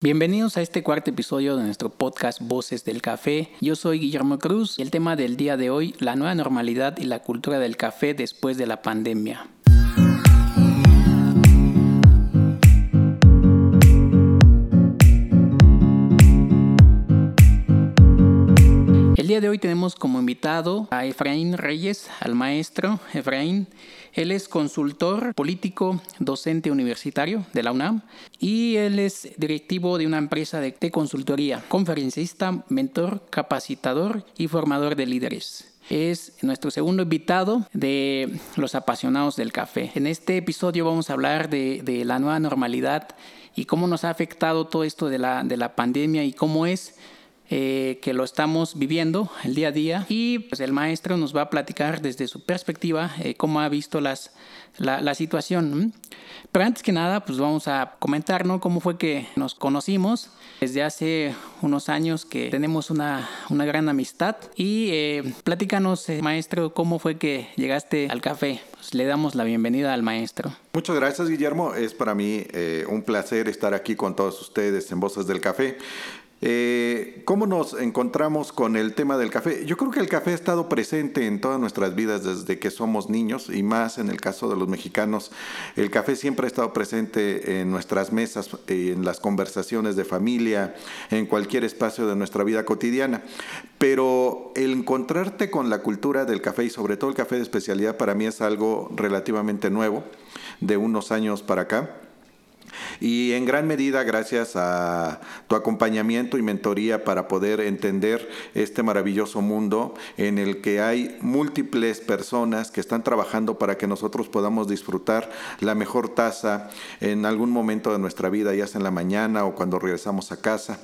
Bienvenidos a este cuarto episodio de nuestro podcast Voces del Café. Yo soy Guillermo Cruz y el tema del día de hoy, la nueva normalidad y la cultura del café después de la pandemia. Día de hoy tenemos como invitado a Efraín Reyes, al maestro Efraín. Él es consultor político, docente universitario de la UNAM y él es directivo de una empresa de, consultoría, conferencista, mentor, capacitador y formador de líderes es nuestro segundo invitado de los apasionados del café. En este episodio vamos a hablar de, de, la nueva normalidad y cómo nos ha afectado todo esto de la, de la pandemia y cómo es eh, que lo estamos viviendo el día a día y pues el maestro nos va a platicar desde su perspectiva eh, cómo ha visto las, la, la, situación. Pero antes que nada, pues vamos a comentar ¿no? cómo fue que nos conocimos. Desde hace unos años que tenemos una, una gran amistad y eh, platícanos, maestro, cómo fue que llegaste al café. Pues le damos la bienvenida al maestro. Muchas gracias, Guillermo. Es para mí un placer estar aquí con todos ustedes en Voces del Café. Eh, ¿Cómo nos encontramos con el tema del café? Yo creo que el café ha estado presente en todas nuestras vidas desde que somos niños y más en el caso de los mexicanos. El café siempre ha estado presente en nuestras mesas, en las conversaciones de familia, en cualquier espacio de nuestra vida cotidiana. Pero el encontrarte con la cultura del café y sobre todo el café de especialidad para mí es algo relativamente nuevo, de unos años para acá. Y en gran medida gracias a tu acompañamiento y mentoría para poder entender este maravilloso mundo en el que hay múltiples personas que están trabajando para que nosotros podamos disfrutar la mejor taza en algún momento de nuestra vida, ya sea en la mañana o cuando regresamos a casa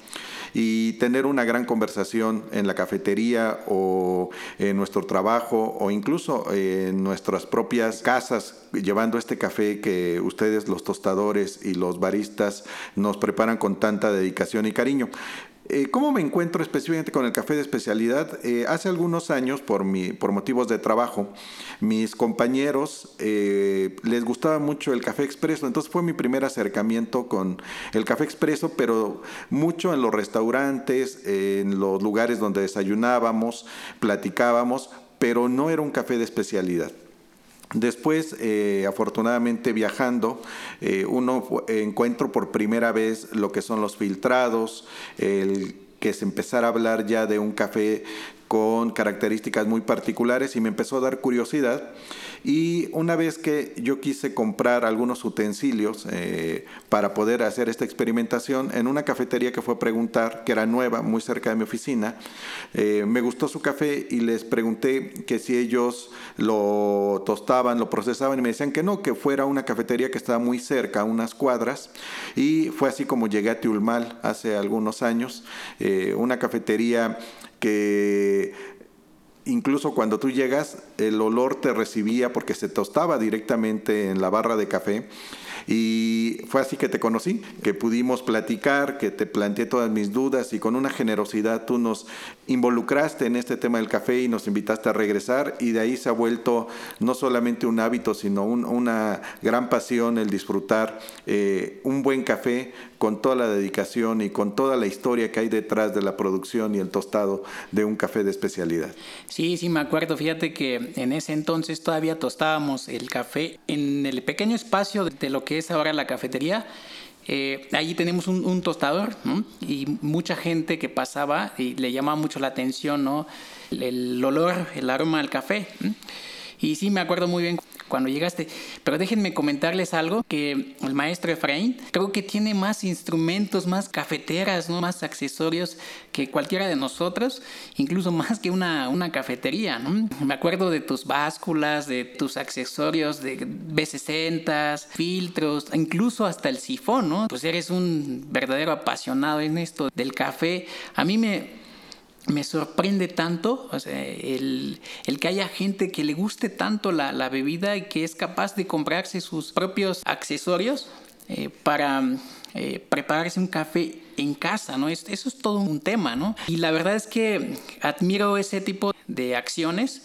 y tener una gran conversación en la cafetería o en nuestro trabajo o incluso en nuestras propias casas llevando este café que ustedes los tostadores y los baristas nos preparan con tanta dedicación y cariño. Eh, ¿Cómo me encuentro específicamente con el café de especialidad? Eh, hace algunos años, por, motivos de trabajo, mis compañeros eh, les gustaba mucho el café expreso, entonces fue mi primer acercamiento con el café expreso, pero mucho en los restaurantes, en los lugares donde desayunábamos, platicábamos, pero no era un café de especialidad. Después, eh, afortunadamente viajando, eh, uno encuentro por primera vez lo que son los filtrados, el que se empezara a hablar ya de un café con características muy particulares y me empezó a dar curiosidad. Y una vez que yo quise comprar algunos utensilios eh, para poder hacer esta experimentación, en una cafetería que fue a preguntar, que era nueva, muy cerca de mi oficina, eh, me gustó su café y les pregunté que si ellos lo tostaban, lo procesaban y me decían que no, que fuera una cafetería que estaba muy cerca, unas cuadras. Y fue así como llegué a Tiulmal hace algunos años, eh, una cafetería que incluso cuando tú llegas, el olor te recibía porque se tostaba directamente en la barra de café. Y fue así que te conocí, que pudimos platicar, que te planteé todas mis dudas y con una generosidad tú nos involucraste en este tema del café y nos invitaste a regresar y de ahí se ha vuelto no solamente un hábito, sino una gran pasión el disfrutar eh, un buen café con toda la dedicación y con toda la historia que hay detrás de la producción y el tostado de un café de especialidad. Sí, sí, me acuerdo. Fíjate que en ese entonces todavía tostábamos el café en el pequeño espacio de lo que es ahora la cafetería. Eh, allí tenemos un, tostador y mucha gente que pasaba y le llamaba mucho la atención ¿no? el, olor, el aroma al café. Y sí, me acuerdo muy bien cuando llegaste. Pero déjenme comentarles algo, que el maestro Efraín creo que tiene más instrumentos, más cafeteras, ¿no? más accesorios que cualquiera de nosotros, incluso más que una, una cafetería. ¿no? Me acuerdo de tus básculas, de tus accesorios de B60, filtros, incluso hasta el sifón, ¿no? Pues eres un verdadero apasionado en esto del café. A mí me, me sorprende tanto el, que haya gente que le guste tanto la, bebida y que es capaz de comprarse sus propios accesorios eh, para eh, prepararse un café en casa, ¿no? Eso es todo un tema, ¿no? Y la verdad es que admiro ese tipo de acciones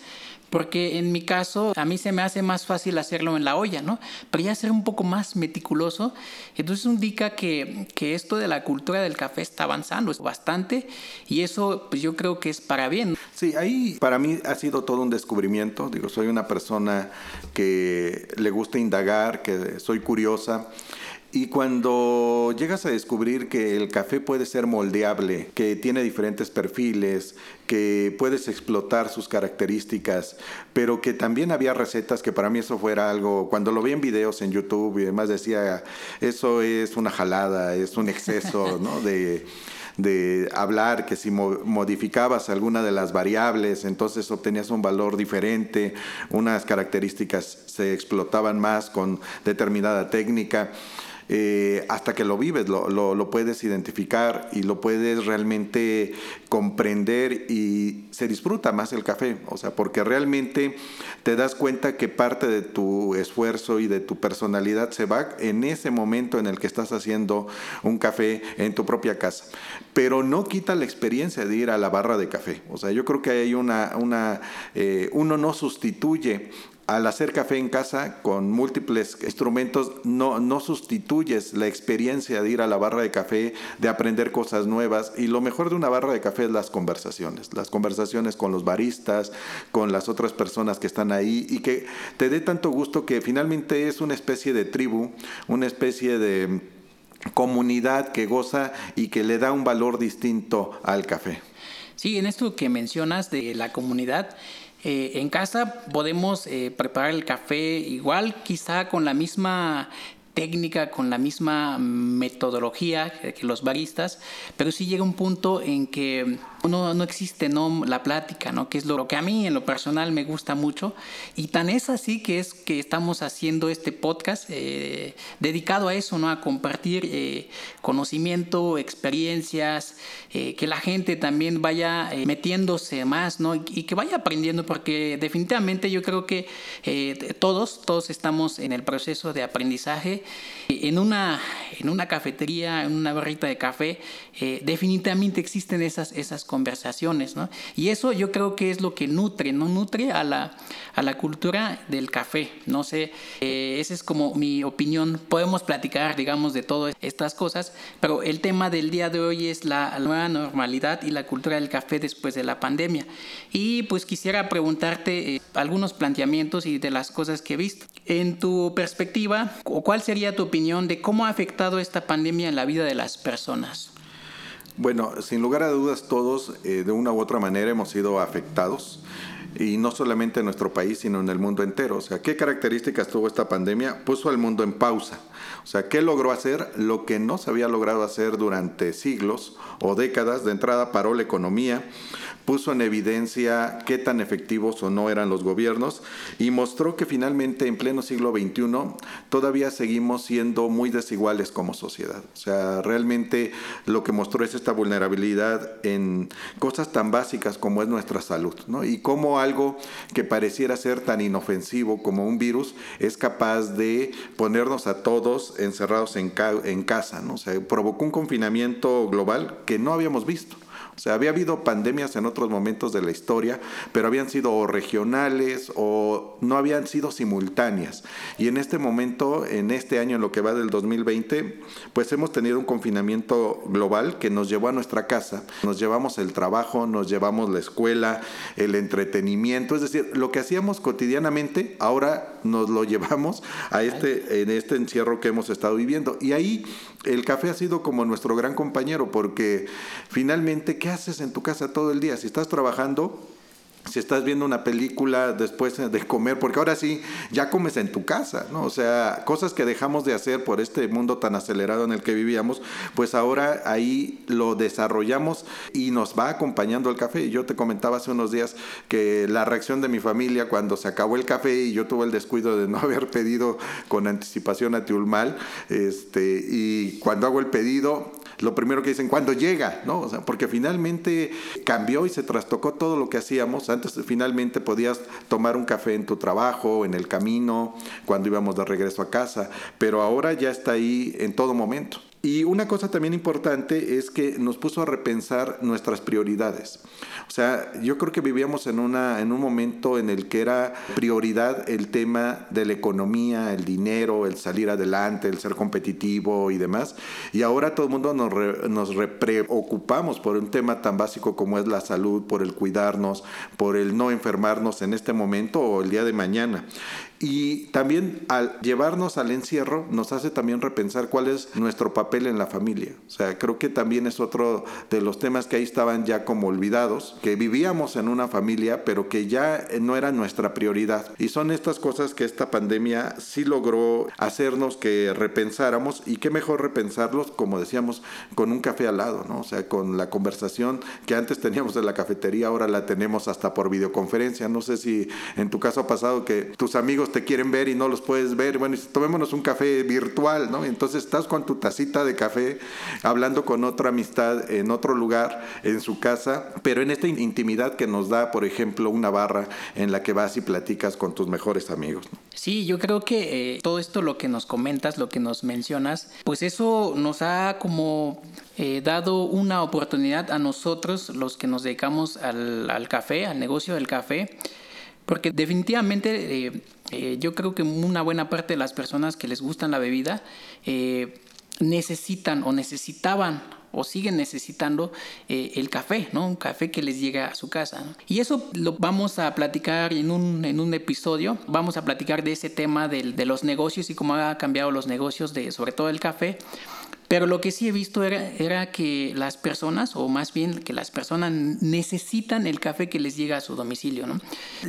porque en mi caso a mí se me hace más fácil hacerlo en la olla, ¿no? Pero ya ser un poco más meticuloso, entonces indica que, que esto de la cultura del café está avanzando bastante y eso pues yo creo que es para bien. Sí, ahí para mí ha sido todo un descubrimiento, digo, soy una persona que le gusta indagar, que soy curiosa y cuando llegas a descubrir que el café puede ser moldeable, que tiene diferentes perfiles, que puedes explotar sus características, pero que también había recetas que para mí eso fuera algo, cuando lo vi en videos en YouTube y demás decía, eso es una jalada, es un exceso, ¿no? De, de hablar que si modificabas alguna de las variables, entonces obtenías un valor diferente, unas características se explotaban más con determinada técnica. Eh, hasta que lo vives, lo, lo, puedes identificar y lo puedes realmente comprender y se disfruta más el café, o sea, porque realmente te das cuenta que parte de tu esfuerzo y de tu personalidad se va en ese momento en el que estás haciendo un café en tu propia casa, pero no quita la experiencia de ir a la barra de café, o sea, yo creo que hay una, una eh, uno no sustituye al hacer café en casa con múltiples instrumentos no, sustituyes la experiencia de ir a la barra de café, de aprender cosas nuevas y lo mejor de una barra de café es las conversaciones, las conversaciones con los baristas, con las otras personas que están ahí y que te dé tanto gusto que finalmente es una especie de tribu, una especie de comunidad que goza y que le da un valor distinto al café. Sí, en esto que mencionas de la comunidad, eh, en casa podemos eh, preparar el café igual, quizá con la misma técnica, con la misma metodología que los baristas, pero sí llega un punto en que no, no existe no la plática, ¿no? que es lo, que a mí en lo personal me gusta mucho. Y tan es así que es que estamos haciendo este podcast eh, dedicado a eso, ¿no? a compartir eh, conocimiento, experiencias, eh, que la gente también vaya metiéndose más ¿no? y, que vaya aprendiendo, porque definitivamente yo creo que todos, todos estamos en el proceso de aprendizaje. En una, en una cafetería, en una barrita de café, definitivamente existen esas, esas conversaciones, ¿no? Y eso yo creo que es lo que nutre, ¿no? Nutre a la, a la cultura del café, no sé, eh, esa es como mi opinión, podemos platicar, digamos, de todas estas cosas, pero el tema del día de hoy es la, nueva normalidad y la cultura del café después de la pandemia. Y pues quisiera preguntarte eh, algunos planteamientos y de las cosas que he visto. En tu perspectiva, ¿cuál sería tu opinión de cómo ha afectado esta pandemia en la vida de las personas? Bueno, sin lugar a dudas todos eh, de una u otra manera hemos sido afectados y no solamente en nuestro país, sino en el mundo entero. O sea, ¿qué características tuvo esta pandemia? Puso al mundo en pausa. O sea, ¿qué logró hacer? Lo que no se había logrado hacer durante siglos o décadas. De entrada paró la economía, puso en evidencia qué tan efectivos o no eran los gobiernos y mostró que finalmente en pleno siglo XXI todavía seguimos siendo muy desiguales como sociedad. O sea, realmente lo que mostró es esta vulnerabilidad en cosas tan básicas como es nuestra salud, ¿no? Y cómo algo que pareciera ser tan inofensivo como un virus es capaz de ponernos a todos encerrados en, en casa, ¿no? O sea, provocó un confinamiento global que no habíamos visto. O sea, había habido pandemias en otros momentos de la historia, pero habían sido regionales o no habían sido simultáneas. Y en este momento, en este año, en lo que va del 2020, pues hemos tenido un confinamiento global que nos llevó a nuestra casa. Nos llevamos el trabajo, nos llevamos la escuela, el entretenimiento, es decir, lo que hacíamos cotidianamente, ahora nos lo llevamos a este, en este encierro que hemos estado viviendo. Y ahí el café ha sido como nuestro gran compañero, porque finalmente, ¿qué haces en tu casa todo el día? Si estás trabajando, si estás viendo una película después de comer, porque ahora sí, ya comes en tu casa, ¿no? O sea, cosas que dejamos de hacer por este mundo tan acelerado en el que vivíamos, pues ahora ahí lo desarrollamos y nos va acompañando el café. Yo te comentaba hace unos días que la reacción de mi familia cuando se acabó el café y yo tuve el descuido de no haber pedido con anticipación a Tiulmal, este, y cuando hago el pedido, lo primero que dicen, cuando llega? ¿no? O sea, porque finalmente cambió y se trastocó todo lo que hacíamos. Antes finalmente podías tomar un café en tu trabajo, en el camino, cuando íbamos de regreso a casa, pero ahora ya está ahí en todo momento. Y una cosa también importante es que nos puso a repensar nuestras prioridades. O sea, yo creo que vivíamos en, una, en un momento en el que era prioridad el tema de la economía, el dinero, el salir adelante, el ser competitivo y demás. Y ahora todo el mundo nos, nos preocupamos por un tema tan básico como es la salud, por el cuidarnos, por el no enfermarnos en este momento o el día de mañana. Y también al llevarnos al encierro nos hace también repensar cuál es nuestro papel en la familia. O sea, creo que también es otro de los temas que ahí estaban ya como olvidados, que vivíamos en una familia, pero que ya no era nuestra prioridad. Y son estas cosas que esta pandemia sí logró hacernos que repensáramos y qué mejor repensarlos, como decíamos, con un café al lado, ¿no? O sea, con la conversación que antes teníamos en la cafetería, ahora la tenemos hasta por videoconferencia. No sé si en tu caso ha pasado que tus amigos te quieren ver y no los puedes ver. Bueno, tomémonos un café virtual, ¿no? Entonces estás con tu tacita de café hablando con otra amistad en otro lugar, en su casa, pero en esta intimidad que nos da, por ejemplo, una barra en la que vas y platicas con tus mejores amigos. Sí, yo creo que eh, todo esto lo que nos comentas, lo que nos mencionas, pues eso nos ha como eh, dado una oportunidad a nosotros, los que nos dedicamos al, al café, al negocio del café, porque definitivamente eh, eh, yo creo que una buena parte de las personas que les gustan la bebida eh, necesitan o necesitaban o siguen necesitando el café, ¿no? Un café que les llega a su casa. Y eso lo vamos a platicar en un, en un episodio. Vamos a platicar de ese tema de, de los negocios y cómo ha cambiado los negocios de sobre todo el café. Pero lo que sí he visto era, era, que las personas, o más bien que las personas necesitan el café que les llega a su domicilio. ¿no?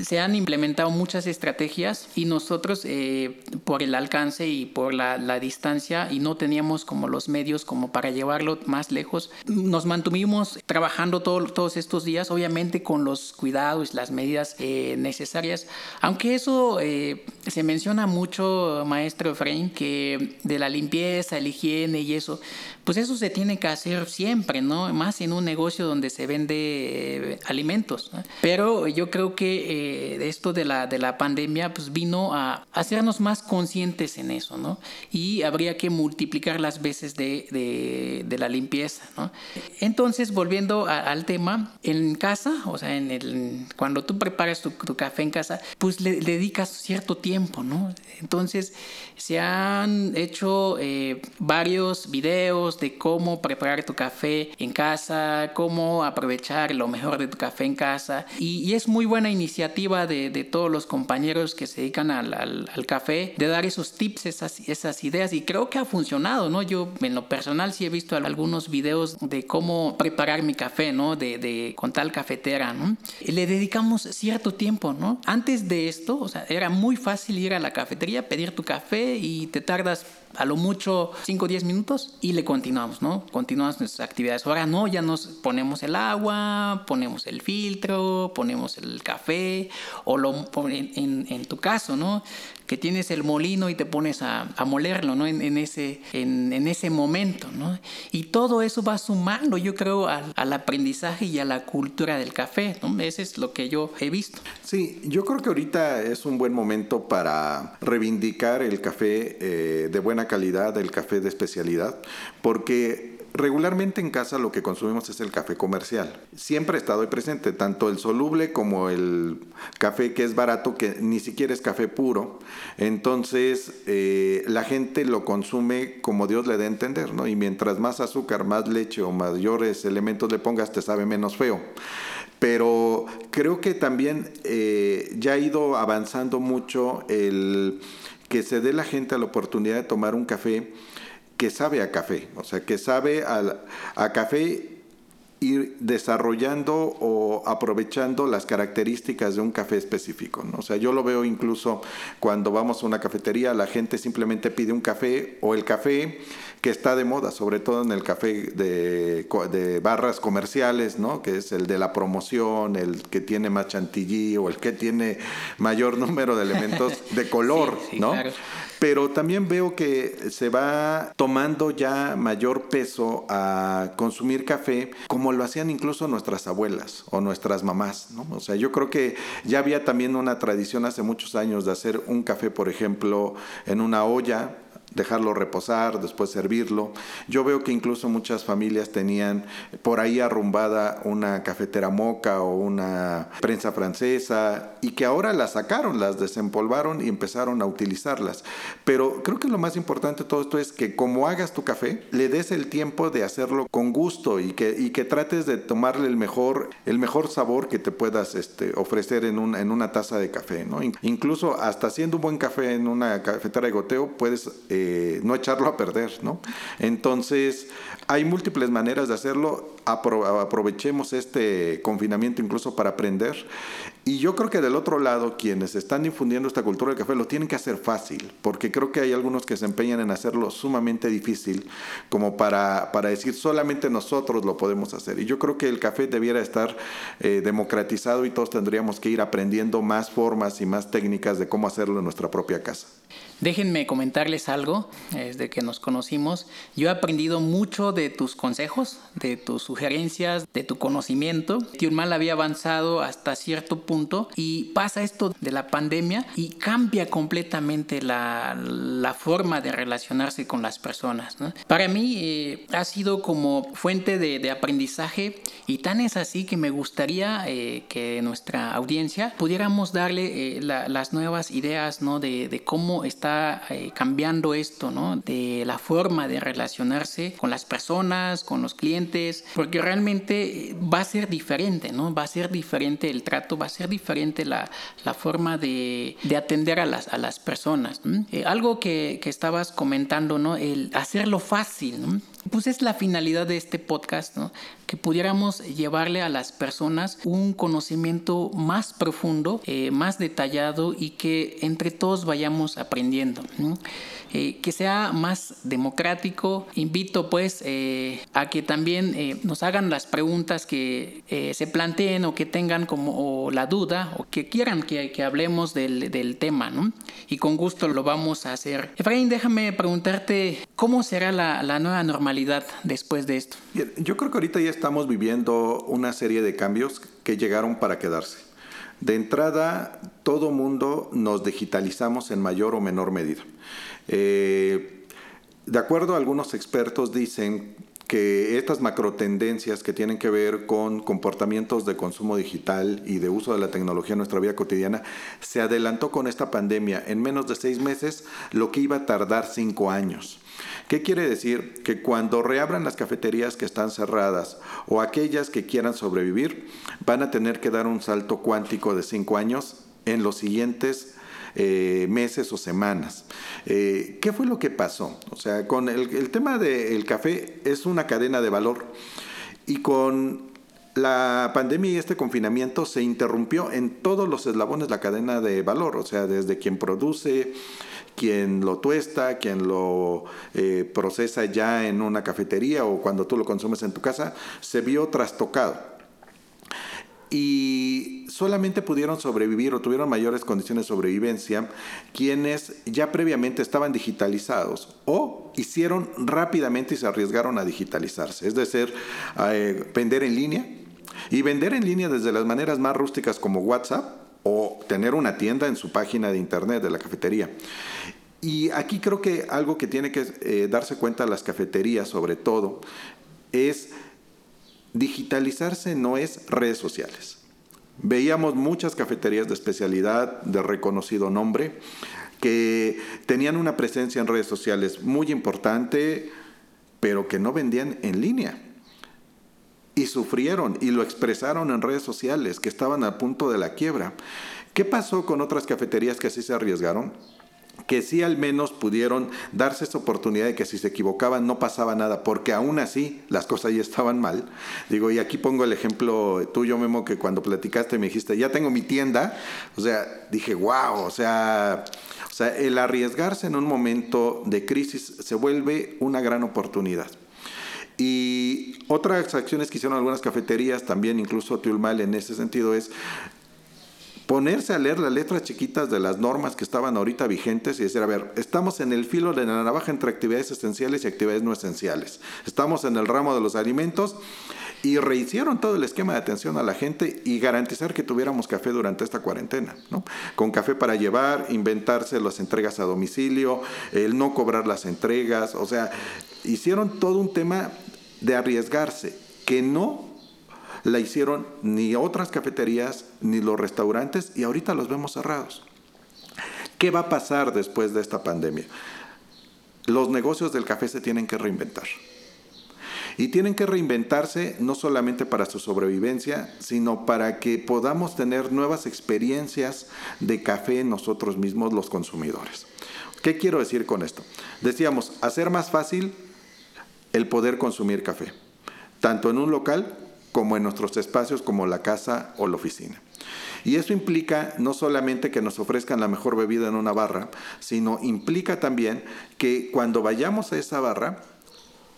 Se han implementado muchas estrategias y nosotros, eh, por el alcance y por la, la, distancia, y no teníamos como los medios como para llevarlo más lejos, nos mantuvimos trabajando todo, todos estos días, obviamente con los cuidados, las medidas eh, necesarias. Aunque eso eh, se menciona mucho, maestro Efraín, que de la limpieza, la higiene y eso, pues eso se tiene que hacer siempre, ¿no? Más en un negocio donde se vende eh, alimentos. Pero yo creo que eh, esto de la, de la pandemia pues vino a hacernos más conscientes en eso, ¿no? Y habría que multiplicar las veces de, de, la limpieza, ¿no? Entonces, volviendo al tema, en casa, o sea, en el, cuando tú preparas tu, café en casa, pues le, dedicas cierto tiempo, ¿no? Entonces, se han hecho eh, varios videos de cómo preparar tu café en casa, cómo aprovechar lo mejor de tu café en casa. Y, es muy buena iniciativa de, todos los compañeros que se dedican al, café, de dar esos tips, esas, ideas. Y creo que ha funcionado, ¿no? Yo en lo personal sí he visto algunos videos de cómo preparar mi café, ¿no? De, de con tal cafetera, ¿no? Le dedicamos cierto tiempo, ¿no? Antes de esto, o sea, era muy fácil ir a la cafetería, pedir tu café y te tardas a lo mucho 5 o 10 minutos y le continuamos, ¿no? Continuamos nuestras actividades. Ahora no, ya nos ponemos el agua, ponemos el filtro, ponemos el café o lo, en, en tu caso, ¿no? Que tienes el molino y te pones a, molerlo, ¿no? En, ese, en, ese momento, ¿no? Y todo eso va sumando, yo creo, al, aprendizaje y a la cultura del café, ¿no? Es lo que yo he visto. Sí, yo creo que ahorita es un buen momento para reivindicar el café eh, de buena calidad, el café de especialidad, porque regularmente en casa lo que consumimos es el café comercial. Siempre ha estado presente, tanto el soluble como el café que es barato, que ni siquiera es café puro. Entonces eh, la gente lo consume como Dios le dé a entender, ¿no? Y mientras más azúcar, más leche o mayores elementos le pongas, te sabe menos feo. Pero creo que también eh, ya ha ido avanzando mucho el que se dé la gente la oportunidad de tomar un café que sabe a café, o sea, que sabe a, a café ir desarrollando o aprovechando las características de un café específico. ¿no? O sea, yo lo veo incluso cuando vamos a una cafetería, la gente simplemente pide un café o el café que está de moda, sobre todo en el café de, de barras comerciales, ¿no? que es el de la promoción, el que tiene más chantilly o el que tiene mayor número de elementos de color, ¿no? Pero también veo que se va tomando ya mayor peso a consumir café como lo hacían incluso nuestras abuelas o nuestras mamás. ¿no? O sea, yo creo que ya había también una tradición hace muchos años de hacer un café, por ejemplo, en una olla dejarlo reposar, después servirlo. Yo veo que incluso muchas familias tenían por ahí arrumbada una cafetera moca o una prensa francesa y que ahora las sacaron, las desempolvaron y empezaron a utilizarlas. Pero creo que lo más importante de todo esto es que como hagas tu café, le des el tiempo de hacerlo con gusto y que, y que trates de tomarle el mejor, el mejor sabor que te puedas este, ofrecer en, un, en una taza de café. Incluso hasta haciendo un buen café en una cafetera de goteo, puedes... Eh, no echarlo a perder, ¿no? Entonces, hay múltiples maneras de hacerlo. aprovechemos este confinamiento incluso para aprender. Y yo creo que del otro lado, quienes están difundiendo esta cultura del café lo tienen que hacer fácil, porque creo que hay algunos que se empeñan en hacerlo sumamente difícil, como para, para decir solamente nosotros lo podemos hacer. Y yo creo que el café debiera estar eh, democratizado y todos tendríamos que ir aprendiendo más formas y más técnicas de cómo hacerlo en nuestra propia casa. Déjenme comentarles algo desde que nos conocimos. Yo he aprendido mucho de tus consejos, de tus sugerencias, de tu conocimiento. Mal había avanzado hasta cierto punto y pasa esto de la pandemia y cambia completamente la, la forma de relacionarse con las personas. Para mí eh, ha sido como fuente de, de, aprendizaje y tan es así que me gustaría eh, que nuestra audiencia pudiéramos darle eh, las nuevas ideas ¿no? de, de cómo está eh, cambiando esto, ¿no? De la forma de relacionarse con las personas, con los clientes, porque realmente eh, va a ser diferente, ¿no? Va a ser diferente el trato, va a ser diferente la, la forma de, de, atender a las, a las personas. Eh, algo que, que, estabas comentando, ¿no? El hacerlo fácil, ¿no? Pues es la finalidad de este podcast, ¿no? Que pudiéramos llevarle a las personas un conocimiento más profundo, eh, más detallado y que entre todos vayamos aprendiendo. Eh, que sea más democrático. Invito pues eh, a que también nos hagan las preguntas que se planteen o que tengan como la duda o que quieran que, que hablemos del, del, tema. ¿no? Y con gusto lo vamos a hacer. Efraín, déjame preguntarte cómo será la, la nueva normalidad después de esto. Yo creo que ahorita ya estamos viviendo una serie de cambios que llegaron para quedarse. De entrada, todo mundo nos digitalizamos en mayor o menor medida. Eh, de acuerdo a algunos expertos dicen que estas macro tendencias que tienen que ver con comportamientos de consumo digital y de uso de la tecnología en nuestra vida cotidiana se adelantó con esta pandemia en menos de seis meses lo que iba a tardar cinco años. ¿Qué quiere decir? Que cuando reabran las cafeterías que están cerradas o aquellas que quieran sobrevivir, van a tener que dar un salto cuántico de cinco años en los siguientes eh, meses o semanas. Eh, ¿Qué fue lo que pasó? O sea, con el, tema del café es una cadena de valor y con la pandemia y este confinamiento se interrumpió en todos los eslabones la cadena de valor, o sea, desde quien produce, quien lo tuesta, quien lo eh, procesa ya en una cafetería o cuando tú lo consumes en tu casa, se vio trastocado. Y solamente pudieron sobrevivir o tuvieron mayores condiciones de sobrevivencia quienes ya previamente estaban digitalizados o hicieron rápidamente y se arriesgaron a digitalizarse. Es decir, eh, vender en línea. Y vender en línea desde las maneras más rústicas como WhatsApp o tener una tienda en su página de internet de la cafetería. Y aquí creo que algo que tiene que eh, darse cuenta las cafeterías sobre todo es digitalizarse no es redes sociales. Veíamos muchas cafeterías de especialidad de reconocido nombre que tenían una presencia en redes sociales muy importante, pero que no vendían en línea y sufrieron y lo expresaron en redes sociales, que estaban a punto de la quiebra. ¿Qué pasó con otras cafeterías que así se arriesgaron? Que sí al menos pudieron darse esa oportunidad de que si se equivocaban no pasaba nada, porque aún así las cosas ya estaban mal. Digo, y aquí pongo el ejemplo tuyo, Memo, que cuando platicaste me dijiste, ya tengo mi tienda, o sea, dije, wow, o sea, o sea, el arriesgarse en un momento de crisis se vuelve una gran oportunidad. Y otras acciones que hicieron algunas cafeterías, también incluso Tiulmal en ese sentido, es ponerse a leer las letras chiquitas de las normas que estaban ahorita vigentes y decir, a ver, estamos en el filo de la navaja entre actividades esenciales y actividades no esenciales. Estamos en el ramo de los alimentos y rehicieron todo el esquema de atención a la gente y garantizar que tuviéramos café durante esta cuarentena, ¿no? Con café para llevar, inventarse las entregas a domicilio, el no cobrar las entregas, o sea, hicieron todo un tema de arriesgarse, que no la hicieron ni otras cafeterías ni los restaurantes y ahorita los vemos cerrados. ¿Qué va a pasar después de esta pandemia? Los negocios del café se tienen que reinventar. Y tienen que reinventarse no solamente para su sobrevivencia, sino para que podamos tener nuevas experiencias de café nosotros mismos los consumidores. ¿Qué quiero decir con esto? Decíamos, hacer más fácil el poder consumir café, tanto en un local como en nuestros espacios como la casa o la oficina. Y eso implica no solamente que nos ofrezcan la mejor bebida en una barra, sino implica también que cuando vayamos a esa barra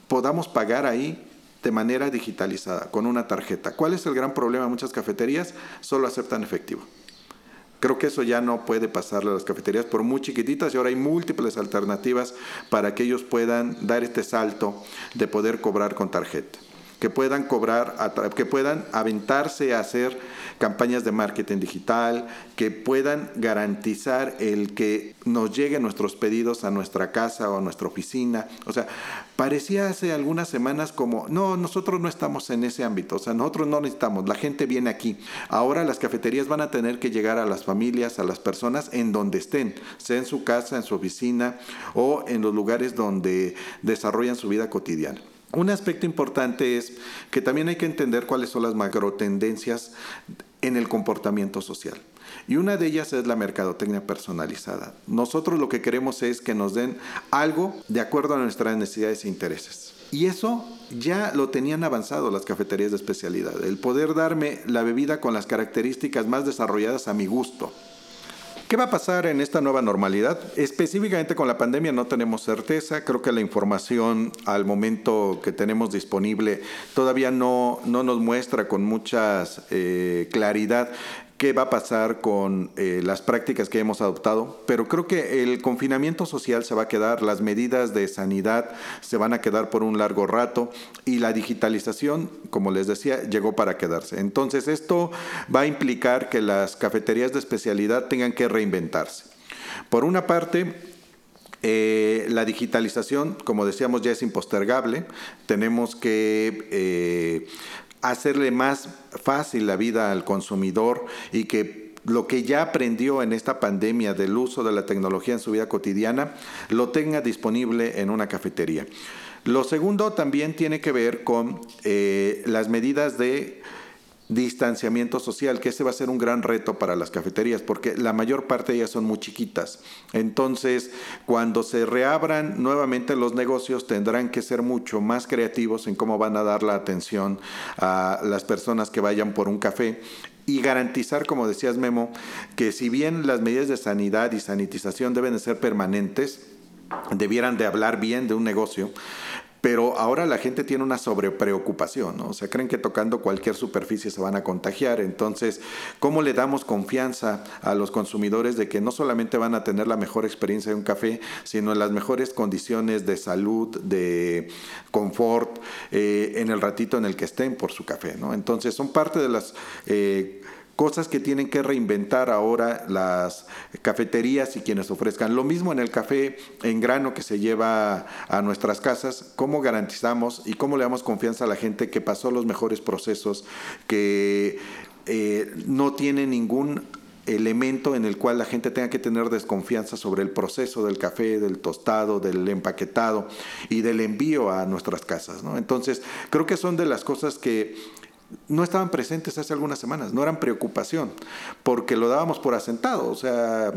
podamos pagar ahí de manera digitalizada, con una tarjeta. ¿Cuál es el gran problema? Muchas cafeterías solo aceptan efectivo. Creo que eso ya no puede pasarle a las cafeterías por muy chiquititas y ahora hay múltiples alternativas para que ellos puedan dar este salto de poder cobrar con tarjeta que puedan cobrar, que puedan aventarse a hacer campañas de marketing digital, que puedan garantizar el que nos lleguen nuestros pedidos a nuestra casa o a nuestra oficina. O sea, parecía hace algunas semanas como, no, nosotros no estamos en ese ámbito, o sea, nosotros no necesitamos, la gente viene aquí. Ahora las cafeterías van a tener que llegar a las familias, a las personas en donde estén, sea en su casa, en su oficina o en los lugares donde desarrollan su vida cotidiana. Un aspecto importante es que también hay que entender cuáles son las macrotendencias en el comportamiento social. Y una de ellas es la mercadotecnia personalizada. Nosotros lo que queremos es que nos den algo de acuerdo a nuestras necesidades e intereses. Y eso ya lo tenían avanzado las cafeterías de especialidad, el poder darme la bebida con las características más desarrolladas a mi gusto. ¿Qué va a pasar en esta nueva normalidad? Específicamente con la pandemia no tenemos certeza. Creo que la información al momento que tenemos disponible todavía no, no nos muestra con mucha eh, claridad qué va a pasar con eh, las prácticas que hemos adoptado, pero creo que el confinamiento social se va a quedar, las medidas de sanidad se van a quedar por un largo rato y la digitalización, como les decía, llegó para quedarse. Entonces esto va a implicar que las cafeterías de especialidad tengan que reinventarse. Por una parte, eh, la digitalización, como decíamos, ya es impostergable. Tenemos que eh, hacerle más fácil la vida al consumidor y que lo que ya aprendió en esta pandemia del uso de la tecnología en su vida cotidiana lo tenga disponible en una cafetería. Lo segundo también tiene que ver con eh, las medidas de distanciamiento social, que ese va a ser un gran reto para las cafeterías, porque la mayor parte de ellas son muy chiquitas. Entonces, cuando se reabran nuevamente los negocios, tendrán que ser mucho más creativos en cómo van a dar la atención a las personas que vayan por un café y garantizar, como decías Memo, que si bien las medidas de sanidad y sanitización deben de ser permanentes, debieran de hablar bien de un negocio, pero ahora la gente tiene una sobrepreocupación, ¿no? O sea, creen que tocando cualquier superficie se van a contagiar. Entonces, ¿cómo le damos confianza a los consumidores de que no solamente van a tener la mejor experiencia de un café, sino en las mejores condiciones de salud, de confort, eh, en el ratito en el que estén por su café, ¿no? Entonces, son parte de las... Eh, cosas que tienen que reinventar ahora las cafeterías y quienes ofrezcan. Lo mismo en el café en grano que se lleva a nuestras casas, cómo garantizamos y cómo le damos confianza a la gente que pasó los mejores procesos, que eh, no tiene ningún elemento en el cual la gente tenga que tener desconfianza sobre el proceso del café, del tostado, del empaquetado y del envío a nuestras casas. Entonces, creo que son de las cosas que no estaban presentes hace algunas semanas, no eran preocupación, porque lo dábamos por asentado, o sea,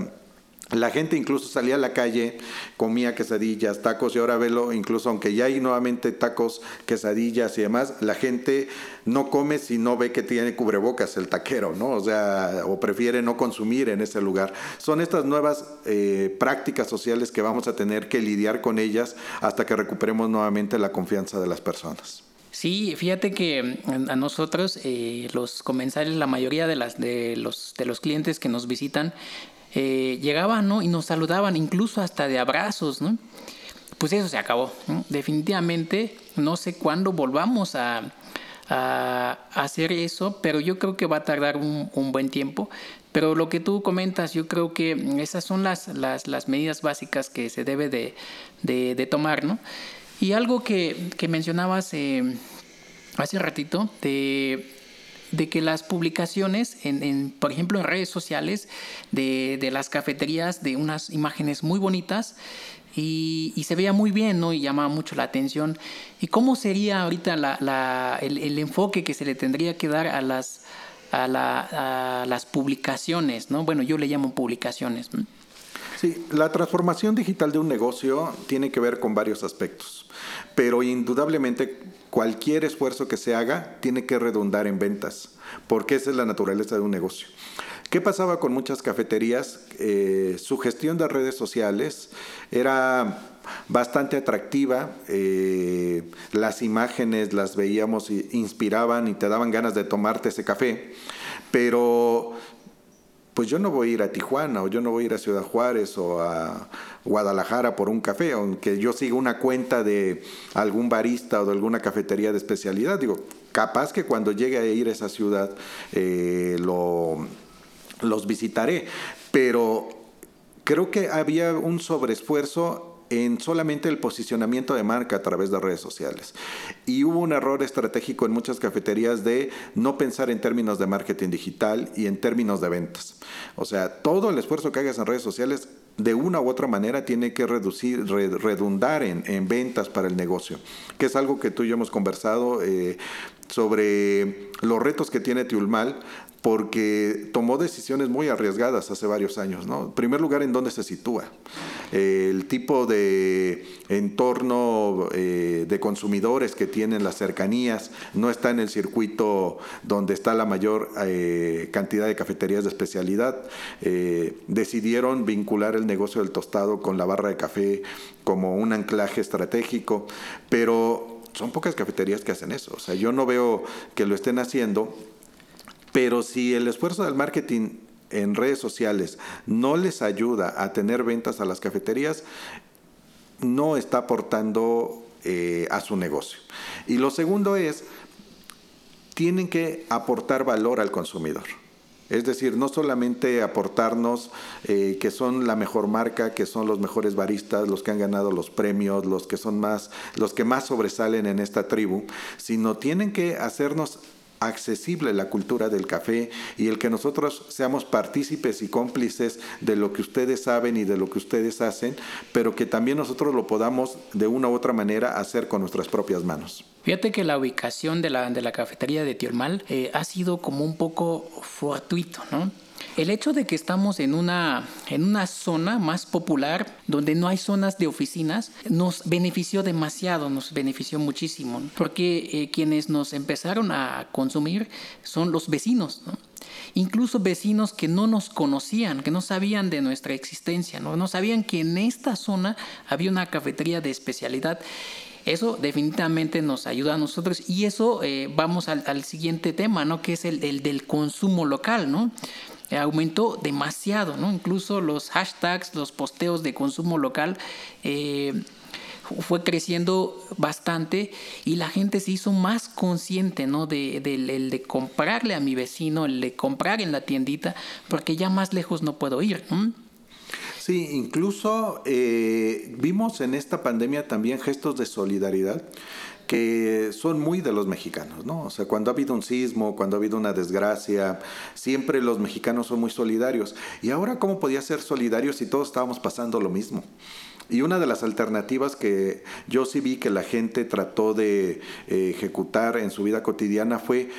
la gente incluso salía a la calle, comía quesadillas, tacos y ahora velo, incluso aunque ya hay nuevamente tacos, quesadillas y demás, la gente no come si no ve que tiene cubrebocas el taquero, ¿no? O sea, o prefiere no consumir en ese lugar. Son estas nuevas eh, prácticas sociales que vamos a tener que lidiar con ellas hasta que recuperemos nuevamente la confianza de las personas. Sí, fíjate que mm, a nosotros eh, los comensales, la mayoría de, las, de, los, de los clientes que nos visitan, eh, llegaban ¿no? y nos saludaban, incluso hasta de abrazos. ¿no? Pues eso se acabó. Definitivamente no sé cuándo volvamos a, a hacer eso, pero yo creo que va a tardar un, buen tiempo. Pero lo que tú comentas, yo creo que esas son las, las, medidas básicas que se debe de, tomar, ¿no? Y algo que, mencionabas eh, hace ratito, de, de, que las publicaciones, en, por ejemplo, en redes sociales, de, de las cafeterías, de unas imágenes muy bonitas, y, se veía muy bien, ¿no? Y llamaba mucho la atención. ¿Y cómo sería ahorita la, el, enfoque que se le tendría que dar a las, a, las publicaciones, ¿no? Bueno, yo le llamo publicaciones. Sí, la transformación digital de un negocio tiene que ver con varios aspectos, pero indudablemente cualquier esfuerzo que se haga tiene que redundar en ventas, porque esa es la naturaleza de un negocio. ¿Qué pasaba con muchas cafeterías? Eh, su gestión de redes sociales era bastante atractiva, eh, las imágenes las veíamos, inspiraban y te daban ganas de tomarte ese café, pero pues yo no voy a ir a Tijuana o yo no voy a ir a Ciudad Juárez o a Guadalajara por un café, aunque yo siga una cuenta de algún barista o de alguna cafetería de especialidad, digo, capaz que cuando llegue a ir a esa ciudad eh, lo los visitaré, pero creo que había un sobreesfuerzo en solamente el posicionamiento de marca a través de redes sociales. Y hubo un error estratégico en muchas cafeterías de no pensar en términos de marketing digital y en términos de ventas. O sea, todo el esfuerzo que hagas en redes sociales de una u otra manera tiene que reducir, redundar en, ventas para el negocio, que es algo que tú y yo hemos conversado eh, sobre los retos que tiene Tiulmal porque tomó decisiones muy arriesgadas hace varios años. En primer lugar, en dónde se sitúa. el tipo de entorno eh, de consumidores que tienen las cercanías no está en el circuito donde está la mayor eh, cantidad de cafeterías de especialidad. Eh, decidieron vincular el negocio del tostado con la barra de café como un anclaje estratégico, pero son pocas cafeterías que hacen eso. O sea, yo no veo que lo estén haciendo pero si el esfuerzo del marketing en redes sociales no les ayuda a tener ventas a las cafeterías, no está aportando eh, a su negocio. Y lo segundo es, tienen que aportar valor al consumidor. Es decir, no solamente aportarnos eh, que son la mejor marca, que son los mejores baristas, los que han ganado los premios, los que son más, los que más sobresalen en esta tribu, sino tienen que hacernos accesible la cultura del café y el que nosotros seamos partícipes y cómplices de lo que ustedes saben y de lo que ustedes hacen, pero que también nosotros lo podamos de una u otra manera hacer con nuestras propias manos. Fíjate que la ubicación de la, de la cafetería de Tiolmal eh, ha sido como un poco fortuito, ¿no? El hecho de que estamos en una, en una zona más popular, donde no hay zonas de oficinas, nos benefició demasiado, nos benefició muchísimo, porque eh, quienes nos empezaron a consumir son los vecinos. incluso vecinos que no nos conocían, que no sabían de nuestra existencia, no, no sabían que en esta zona había una cafetería de especialidad. Eso definitivamente nos ayuda a nosotros y eso eh, vamos al, siguiente tema, ¿no? Que es el, el, del consumo local, ¿no? Eh, aumentó demasiado, ¿no? Incluso los hashtags, los posteos de consumo local eh, fue creciendo bastante y la gente se hizo más consciente, ¿no? De, de, comprarle a mi vecino, el de comprar en la tiendita, porque ya más lejos no puedo ir, Sí, incluso eh, vimos en esta pandemia también gestos de solidaridad que son muy de los mexicanos, ¿no? O sea, cuando ha habido un sismo, cuando ha habido una desgracia, siempre los mexicanos son muy solidarios. Y ahora, ¿cómo podía ser solidario si todos estábamos pasando lo mismo? Y una de las alternativas que yo sí vi que la gente trató de eh, ejecutar en su vida cotidiana fue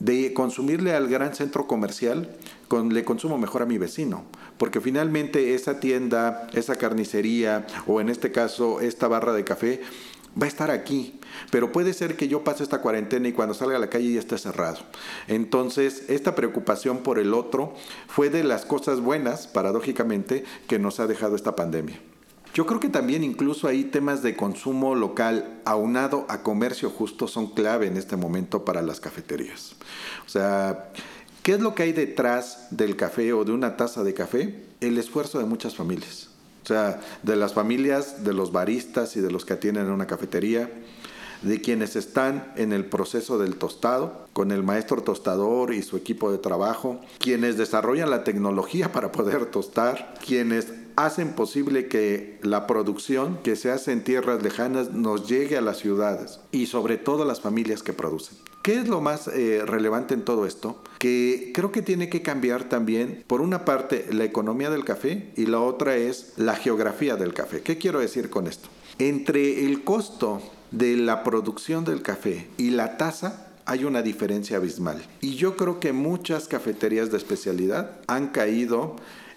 de consumirle al gran centro comercial, le consumo mejor a mi vecino, porque finalmente esa tienda, esa carnicería o en este caso esta barra de café va a estar aquí, pero puede ser que yo pase esta cuarentena y cuando salga a la calle ya esté cerrado. Entonces, esta preocupación por el otro fue de las cosas buenas, paradójicamente, que nos ha dejado esta pandemia. Yo creo que también incluso hay temas de consumo local aunado a comercio justo son clave en este momento para las cafeterías. O sea, ¿qué es lo que hay detrás del café o de una taza de café? El esfuerzo de muchas familias. O sea, de las familias, de los baristas y de los que atienden en una cafetería, de quienes están en el proceso del tostado, con el maestro tostador y su equipo de trabajo, quienes desarrollan la tecnología para poder tostar, quienes hacen posible que la producción que se hace en tierras lejanas nos llegue a las ciudades y sobre todo a las familias que producen. ¿Qué es lo más eh, relevante en todo esto? Que creo que tiene que cambiar también, por una parte, la economía del café y la otra es la geografía del café. ¿Qué quiero decir con esto? Entre el costo de la producción del café y la tasa, hay una diferencia abismal. Y yo creo que muchas cafeterías de especialidad han caído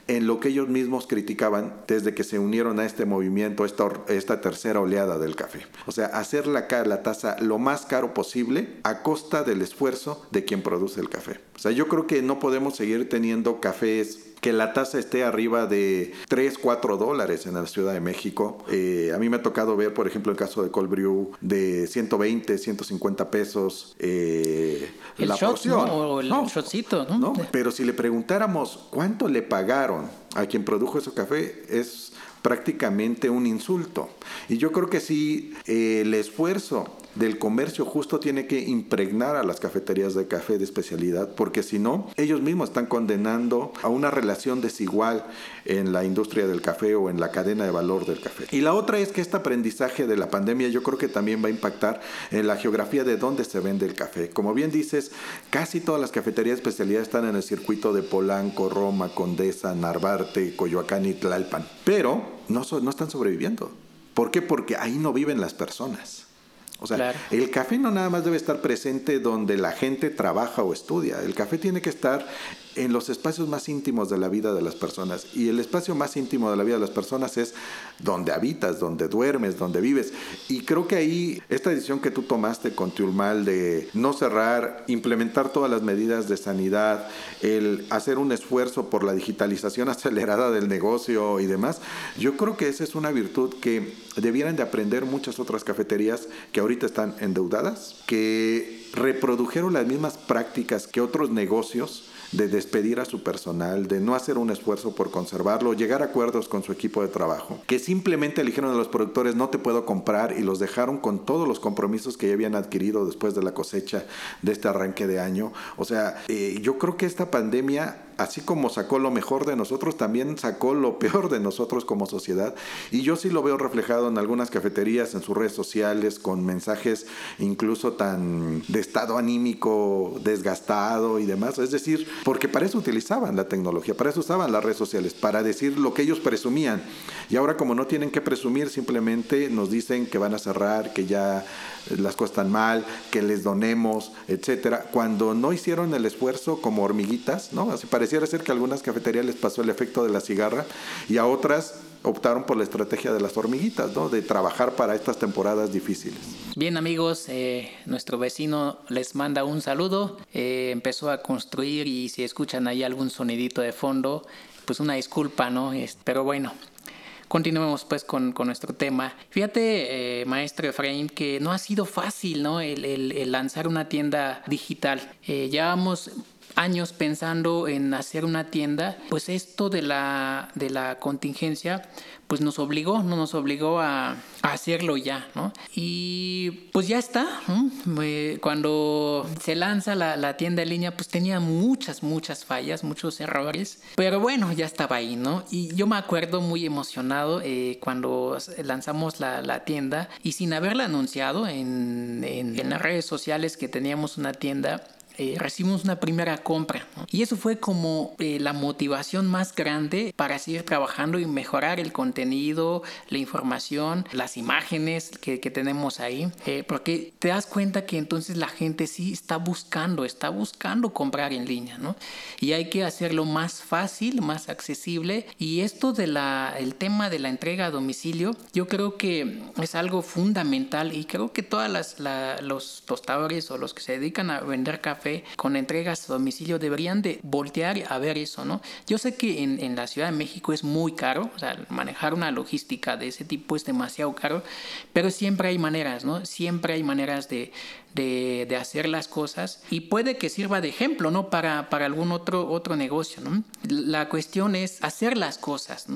en lo que ellos mismos criticaban desde que se unieron a este movimiento, esta, esta tercera oleada del café. O sea, hacer la, la taza lo más caro posible a costa del esfuerzo de quien produce el café. O sea, yo creo que no podemos seguir teniendo cafés que la tasa esté arriba de 3, 4 dólares en la Ciudad de México. Eh, a mí me ha tocado ver, por ejemplo, el caso de Cold Brew de 120, 150 pesos eh, el la porción. O el shotcito, ¿no? Pero si le preguntáramos cuánto le pagaron a quien produjo ese café, es prácticamente un insulto. Y yo creo que sí, eh, el esfuerzo del comercio justo tiene que impregnar a las cafeterías de café de especialidad, porque si no, ellos mismos están condenando a una relación desigual en la industria del café o en la cadena de valor del café. Y la otra es que este aprendizaje de la pandemia yo creo que también va a impactar en la geografía de dónde se vende el café. Como bien dices, casi todas las cafeterías de especialidad están en el circuito de Polanco, Roma, Condesa, Narvarte, Coyoacán y Tlalpan, pero no, no están sobreviviendo. ¿Por qué? Porque ahí no viven las personas. O sea, el café no nada más debe estar presente donde la gente trabaja o estudia. El café tiene que estar en los espacios más íntimos de la vida de las personas. Y el espacio más íntimo de la vida de las personas es donde habitas, donde duermes, donde vives. Y creo que ahí esta decisión que tú tomaste con Tiulmal de no cerrar, implementar todas las medidas de sanidad, el hacer un esfuerzo por la digitalización acelerada del negocio y demás, yo creo que esa es una virtud que debieran de aprender muchas otras cafeterías que ahorita están endeudadas, que reprodujeron las mismas prácticas que otros negocios de despedir a su personal, de no hacer un esfuerzo por conservarlo, llegar a acuerdos con su equipo de trabajo, que simplemente eligieron a los productores no te puedo comprar y los dejaron con todos los compromisos que ya habían adquirido después de la cosecha de este arranque de año. O sea, eh, yo creo que esta pandemia así como sacó lo mejor de nosotros, también sacó lo peor de nosotros como sociedad. Y yo sí lo veo reflejado en algunas cafeterías, en sus redes sociales, con mensajes incluso tan de estado anímico desgastado y demás. Es decir, porque para eso utilizaban la tecnología, para eso usaban las redes sociales, para decir lo que ellos presumían. Y ahora como no tienen que presumir, simplemente nos dicen que van a cerrar, que ya las cosas están mal, que les donemos, etcétera, cuando no hicieron el esfuerzo como hormiguitas, ¿no? Así pareciera ser que a algunas cafeterías les pasó el efecto de la cigarra y a otras optaron por la estrategia de las hormiguitas, ¿no? De trabajar para estas temporadas difíciles. Bien amigos, eh, nuestro vecino les manda un saludo, eh, empezó a construir y si escuchan ahí algún sonidito de fondo, pues una disculpa, ¿no? Pero bueno, continuemos pues con, nuestro tema. Fíjate, eh, maestro Efraín, que no ha sido fácil, ¿no? El, lanzar una tienda digital. Eh, llevamos años pensando en hacer una tienda, pues esto de la, de la contingencia pues nos obligó, no nos obligó a, hacerlo ya, ¿no? Y pues ya está, cuando se lanza la, tienda en línea, pues tenía muchas, muchas fallas, muchos errores, pero bueno, ya estaba ahí, ¿no? Y yo me acuerdo muy emocionado eh, cuando lanzamos la, tienda y sin haberla anunciado en, en las redes sociales que teníamos una tienda, eh, recibimos una primera compra. Y eso fue como eh, la motivación más grande para seguir trabajando y mejorar el contenido, la información, las imágenes que, que tenemos ahí. Eh, porque te das cuenta que entonces la gente sí está buscando, está buscando comprar en línea. ¿no? Y hay que hacerlo más fácil, más accesible. Y esto del el tema de la entrega a domicilio, yo creo que es algo fundamental y creo que todos los tostadores o los que se dedican a vender café con entregas a domicilio deberían de voltear a ver eso, ¿no? Yo sé que en, en la Ciudad de México es muy caro, o sea, manejar una logística de ese tipo es demasiado caro, pero siempre hay maneras, ¿no? Siempre hay maneras de, de, hacer las cosas y puede que sirva de ejemplo, ¿no? Para, para algún otro, otro negocio, ¿no? La cuestión es hacer las cosas.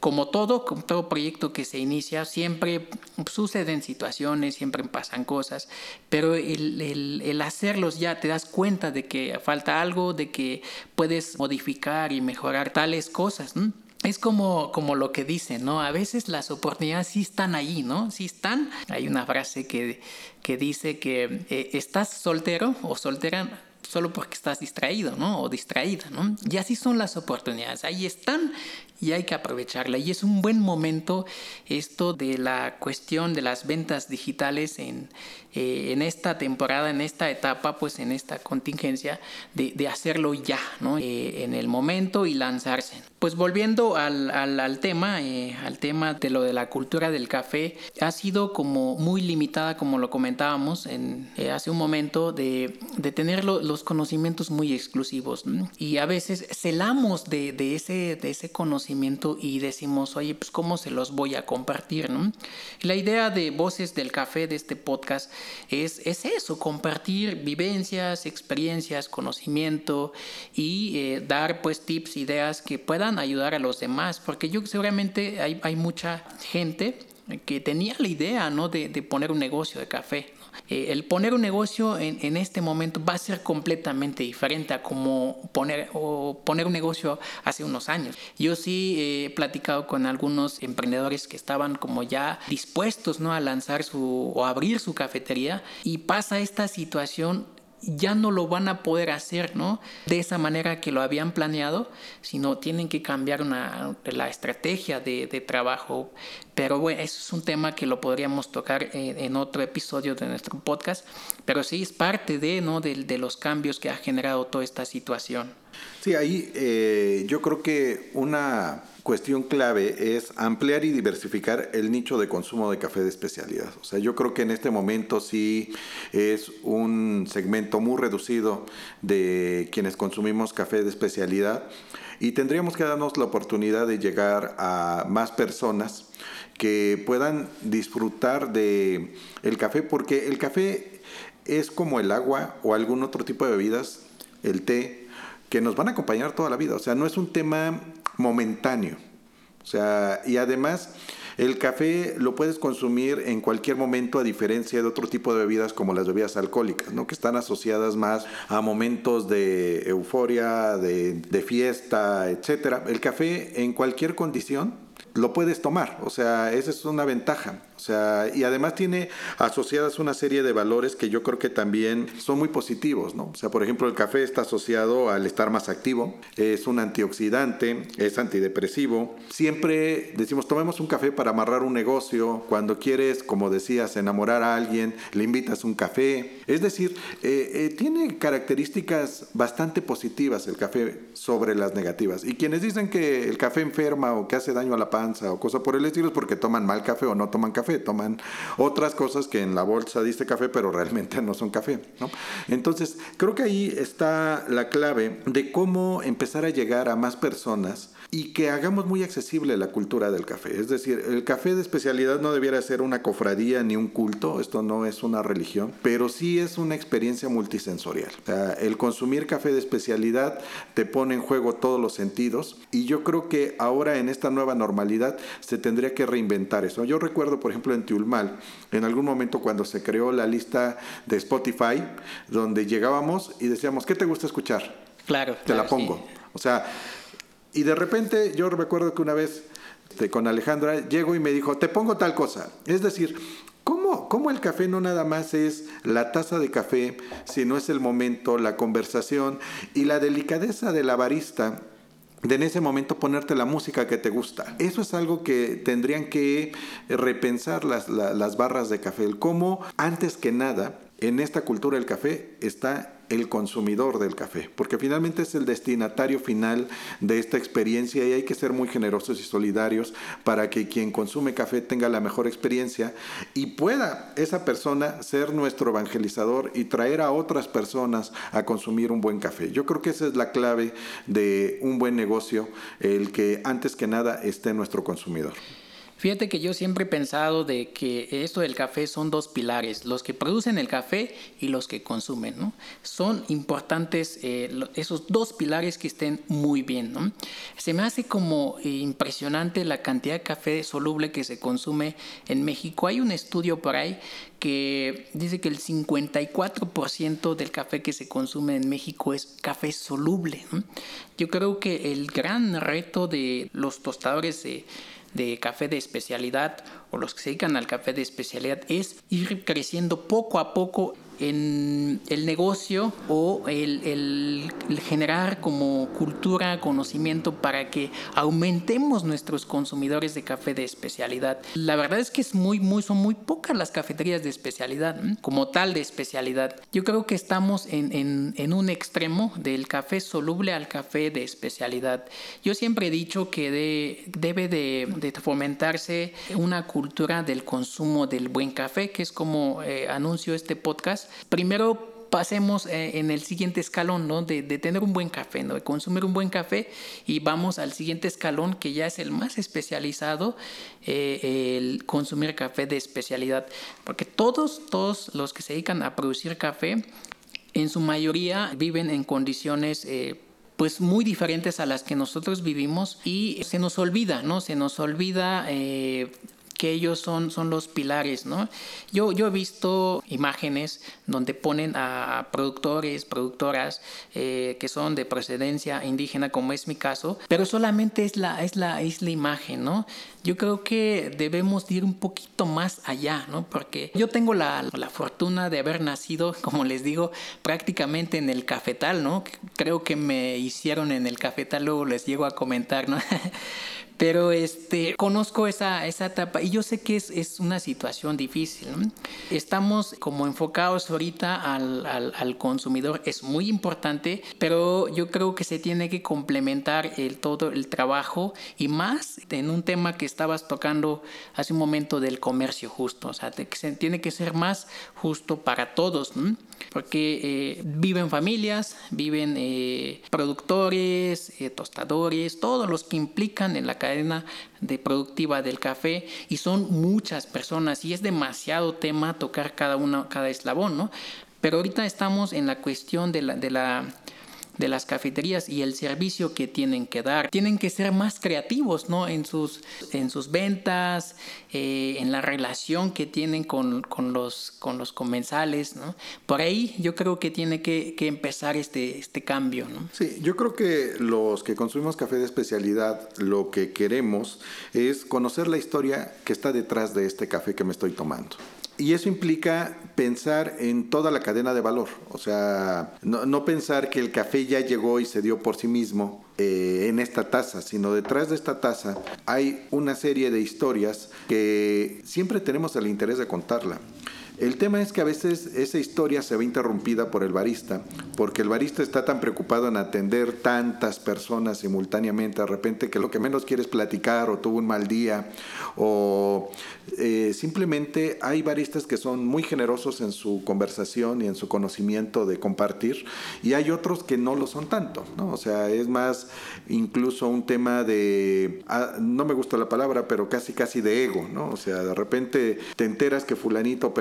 Como todo, todo proyecto que se inicia, siempre suceden situaciones, siempre pasan cosas, pero el, el, hacerlos ya te das cuenta de que falta algo, de que puedes modificar y mejorar tales cosas. Es como, como lo que dicen, ¿no? A veces las oportunidades sí están ahí, ¿no? Sí están. Hay una frase que, que dice que eh, estás soltero o soltera solo porque estás distraído, ¿no? O distraída, ¿no? Y así son las oportunidades. Ahí están y hay que aprovecharla. Y es un buen momento esto de la cuestión de las ventas digitales en, eh, en esta temporada, en esta etapa, pues en esta contingencia, de, de hacerlo ya, ¿no? Eh, en el momento y lanzarse. Pues volviendo al, al, tema, eh, al tema de lo de la cultura del café, ha sido como muy limitada, como lo comentábamos en, hace un momento, de, de tener lo, los conocimientos muy exclusivos. Y a veces celamos de, de, ese, de ese conocimiento y decimos, oye, pues cómo se los voy a compartir, ¿no? la idea de Voces del Café, de este podcast, es, es eso, compartir vivencias, experiencias, conocimiento y eh, dar pues tips, ideas que puedan ayudar a los demás, porque yo seguramente hay, hay mucha gente que tenía la idea, ¿no? De, de poner un negocio de café, eh, el poner un negocio en, en, este momento va a ser completamente diferente a como poner, o poner un negocio hace unos años. Yo sí he platicado con algunos emprendedores que estaban como ya dispuestos ¿no? a lanzar su o abrir su cafetería y pasa esta situación ya no lo van a poder hacer, ¿no? De esa manera que lo habían planeado, sino tienen que cambiar una, la estrategia de, trabajo. Pero bueno, eso es un tema que lo podríamos tocar en, en otro episodio de nuestro podcast, pero sí es parte de, ¿no? de los cambios que ha generado toda esta situación. Sí, ahí eh, yo creo que una cuestión clave es ampliar y diversificar el nicho de consumo de café de especialidad. O sea, yo creo que en este momento sí es un segmento muy reducido de quienes consumimos café de especialidad y tendríamos que darnos la oportunidad de llegar a más personas que puedan disfrutar de el café porque el café es como el agua o algún otro tipo de bebidas, el té, que nos van a acompañar toda la vida. O sea, no es un tema momentáneo. O sea, y además el café lo puedes consumir en cualquier momento a diferencia de otro tipo de bebidas como las bebidas alcohólicas, ¿no? que están asociadas más a momentos de euforia, de, fiesta, etc. El café en cualquier condición lo puedes tomar, o sea, esa es una ventaja. O sea, y además tiene asociadas una serie de valores que yo creo que también son muy positivos, ¿no? O sea, por ejemplo, el café está asociado al estar más activo, es un antioxidante, es antidepresivo. Siempre decimos, tomemos un café para amarrar un negocio. Cuando quieres, como decías, enamorar a alguien, le invitas un café. Es decir, eh, eh, tiene características bastante positivas el café sobre las negativas. Y quienes dicen que el café enferma o que hace daño a la panza o cosa por el estilo es porque toman mal café o no toman café toman otras cosas que en la bolsa dice café, pero realmente no son café. ¿no? Entonces, creo que ahí está la clave de cómo empezar a llegar a más personas y que hagamos muy accesible la cultura del café. Es decir, el café de especialidad no debiera ser una cofradía ni un culto, esto no es una religión, pero sí es una experiencia multisensorial. O sea, el consumir café de especialidad te pone en juego todos los sentidos y yo creo que ahora en esta nueva normalidad se tendría que reinventar eso. Yo recuerdo, por ejemplo, en Tiulmal, en algún momento cuando se creó la lista de Spotify, donde llegábamos y decíamos, ¿qué te gusta escuchar? Claro. Te claro, la pongo. Sí. O sea, y de repente yo recuerdo que una vez este, con Alejandra llego y me dijo, te pongo tal cosa. Es decir, ¿cómo, ¿cómo, el café no nada más es la taza de café, sino es el momento, la conversación y la delicadeza de la barista? de en ese momento ponerte la música que te gusta. Eso es algo que tendrían que repensar las, las, barras de café. El cómo, antes que nada, en esta cultura del café está el consumidor del café, porque finalmente es el destinatario final de esta experiencia y hay que ser muy generosos y solidarios para que quien consume café tenga la mejor experiencia y pueda esa persona ser nuestro evangelizador y traer a otras personas a consumir un buen café. Yo creo que esa es la clave de un buen negocio, el que antes que nada esté nuestro consumidor. Fíjate que yo siempre he pensado de que esto del café son dos pilares, los que producen el café y los que consumen, ¿no? Son importantes eh, esos dos pilares que estén muy bien. Se me hace como impresionante la cantidad de café soluble que se consume en México. Hay un estudio por ahí que dice que el 54% del café que se consume en México es café soluble. Yo creo que el gran reto de los tostadores de de café de especialidad o los que se dedican al café de especialidad es ir creciendo poco a poco en el negocio o el, generar como cultura, conocimiento para que aumentemos nuestros consumidores de café de especialidad. La verdad es que es muy, muy, son muy pocas las cafeterías de especialidad, como tal de especialidad. Yo creo que estamos en, en, un extremo del café soluble al café de especialidad. Yo siempre he dicho que debe de, de, fomentarse una cultura del consumo del buen café, que es como eh, anuncio este podcast primero pasemos eh, en el siguiente escalón, ¿no? De, tener un buen café, ¿no? De consumir un buen café y vamos al siguiente escalón que ya es el más especializado, eh, el consumir café de especialidad. Porque todos, todos los que se dedican a producir café, en su mayoría viven en condiciones... Eh, pues muy diferentes a las que nosotros vivimos y se nos olvida, ¿no? Se nos olvida que ellos son, son los pilares, ¿no? Yo, yo he visto imágenes donde ponen a productores, productoras eh, que son de procedencia indígena, como es mi caso, pero solamente es la, es la, es la imagen, ¿no? Yo creo que debemos ir un poquito más allá, ¿no? Porque yo tengo la, la fortuna de haber nacido, como les digo, prácticamente en el cafetal, ¿no? Creo que me hicieron en el cafetal, luego les llego a comentar, ¿no? Pero este, conozco esa, esa etapa y yo sé que es, es una situación difícil. Estamos como enfocados ahorita al, al, al, consumidor, es muy importante, pero yo creo que se tiene que complementar el, todo el trabajo y más en un tema que estabas tocando hace un momento del comercio justo. O sea, se tiene que ser más justo para todos, porque eh, viven familias, viven eh, productores, eh, tostadores, todos los que implican en la cadena de productiva del café y son muchas personas y es demasiado tema tocar cada uno, cada eslabón, ¿no? Pero ahorita estamos en la cuestión de la, de la de las cafeterías y el servicio que tienen que dar. Tienen que ser más creativos ¿no? en, sus, en sus ventas, eh, en la relación que tienen con, con, los, con los comensales. ¿no? Por ahí yo creo que tiene que, que, empezar este, este cambio. ¿no? Sí, yo creo que los que consumimos café de especialidad lo que queremos es conocer la historia que está detrás de este café que me estoy tomando. Y eso implica pensar en toda la cadena de valor, o sea, no, pensar que el café ya llegó y se dio por sí mismo eh, en esta taza, sino detrás de esta taza hay una serie de historias que siempre tenemos el interés de contarla. El tema es que a veces esa historia se ve interrumpida por el barista, porque el barista está tan preocupado en atender tantas personas simultáneamente, de repente que lo que menos quiere es platicar o tuvo un mal día, o eh, simplemente hay baristas que son muy generosos en su conversación y en su conocimiento de compartir, y hay otros que no lo son tanto, ¿no? O sea, es más incluso un tema de, ah, no me gusta la palabra, pero casi casi de ego, ¿no? O sea, de repente te enteras que fulanito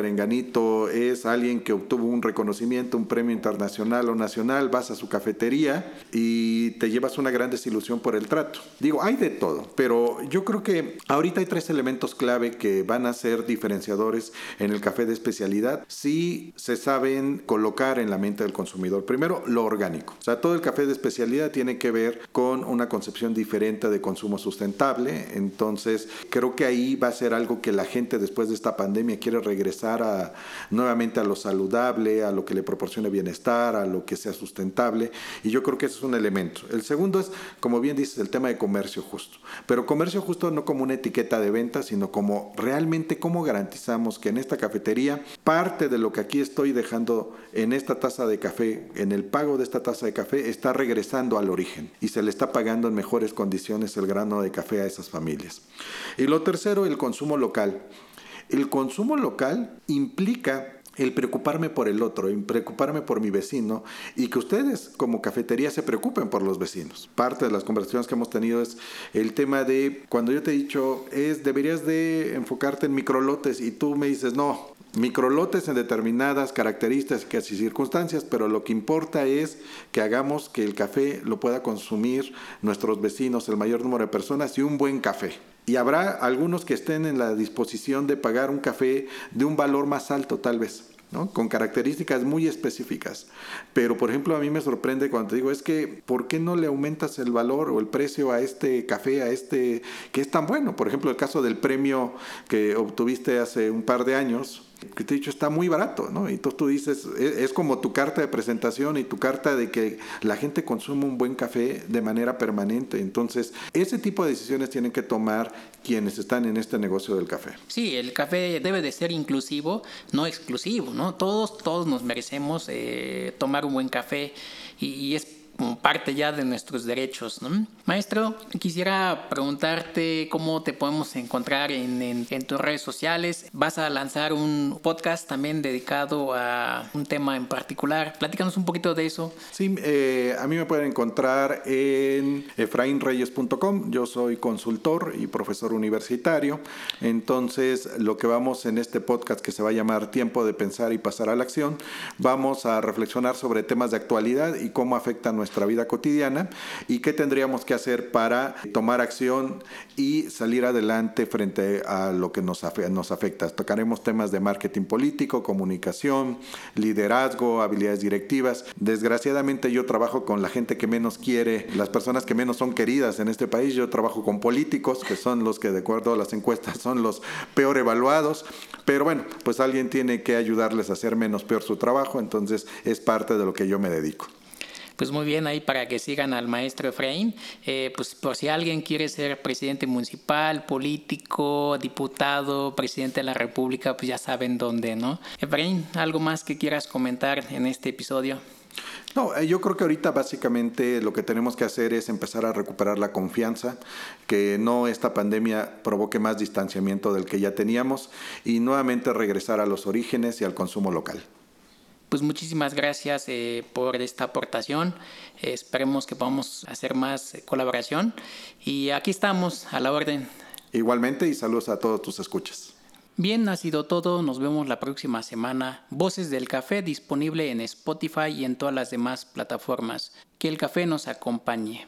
es alguien que obtuvo un reconocimiento, un premio internacional o nacional, vas a su cafetería y te llevas una gran desilusión por el trato. Digo, hay de todo, pero yo creo que ahorita hay tres elementos clave que van a ser diferenciadores en el café de especialidad si se saben colocar en la mente del consumidor. Primero, lo orgánico. O sea, todo el café de especialidad tiene que ver con una concepción diferente de consumo sustentable. Entonces, creo que ahí va a ser algo que la gente después de esta pandemia quiere regresar a nuevamente a lo saludable, a lo que le proporcione bienestar, a lo que sea sustentable. Y yo creo que ese es un elemento. El segundo es, como bien dices, el tema de comercio justo. Pero comercio justo no como una etiqueta de venta, sino como realmente cómo garantizamos que en esta cafetería parte de lo que aquí estoy dejando en esta taza de café, en el pago de esta taza de café, está regresando al origen y se le está pagando en mejores condiciones el grano de café a esas familias. Y lo tercero, el consumo local. El consumo local implica el preocuparme por el otro, el preocuparme por mi vecino y que ustedes como cafetería se preocupen por los vecinos. Parte de las conversaciones que hemos tenido es el tema de cuando yo te he dicho es deberías de enfocarte en microlotes y tú me dices no, microlotes en determinadas características y circunstancias, pero lo que importa es que hagamos que el café lo pueda consumir nuestros vecinos, el mayor número de personas y un buen café. Y habrá algunos que estén en la disposición de pagar un café de un valor más alto tal vez. ¿no? con características muy específicas. Pero, por ejemplo, a mí me sorprende cuando te digo, es que, ¿por qué no le aumentas el valor o el precio a este café, a este que es tan bueno? Por ejemplo, el caso del premio que obtuviste hace un par de años, que te he dicho está muy barato, ¿no? Y entonces tú dices, es, es, como tu carta de presentación y tu carta de que la gente consume un buen café de manera permanente. Entonces, ese tipo de decisiones tienen que tomar quienes están en este negocio del café. Sí, el café debe de ser inclusivo, no exclusivo, ¿no? Todos, todos nos merecemos eh, tomar un buen café y es como parte ya de nuestros derechos. ¿no? Maestro, quisiera preguntarte cómo te podemos encontrar en, en, en, tus redes sociales. Vas a lanzar un podcast también dedicado a un tema en particular. Platícanos un poquito de eso. Sí, eh, a mí me pueden encontrar en efrainreyes.com. Yo soy consultor y profesor universitario. Entonces, lo que vamos en este podcast que se va a llamar Tiempo de Pensar y Pasar a la Acción, vamos a reflexionar sobre temas de actualidad y cómo afectan nuestra vida cotidiana y qué tendríamos que hacer para tomar acción y salir adelante frente a lo que nos, nos afecta. Tocaremos temas de marketing político, comunicación, liderazgo, habilidades directivas. Desgraciadamente yo trabajo con la gente que menos quiere, las personas que menos son queridas en este país. Yo trabajo con políticos, que son los que de acuerdo a las encuestas son los peor evaluados. Pero bueno, pues alguien tiene que ayudarles a hacer menos peor su trabajo, entonces es parte de lo que yo me dedico pues muy bien ahí para que sigan al maestro Efraín. Eh, pues por si alguien quiere ser presidente municipal, político, diputado, presidente de la República, pues ya saben dónde, ¿no? Efraín, ¿algo más que quieras comentar en este episodio? No, yo creo que ahorita básicamente lo que tenemos que hacer es empezar a recuperar la confianza, que no esta pandemia provoque más distanciamiento del que ya teníamos y nuevamente regresar a los orígenes y al consumo local pues muchísimas gracias eh, por esta aportación. Eh, esperemos que podamos hacer más colaboración. Y aquí estamos a la orden. Igualmente y saludos a todos tus escuchas. Bien, ha sido todo. Nos vemos la próxima semana. Voces del Café disponible en Spotify y en todas las demás plataformas. Que el café nos acompañe.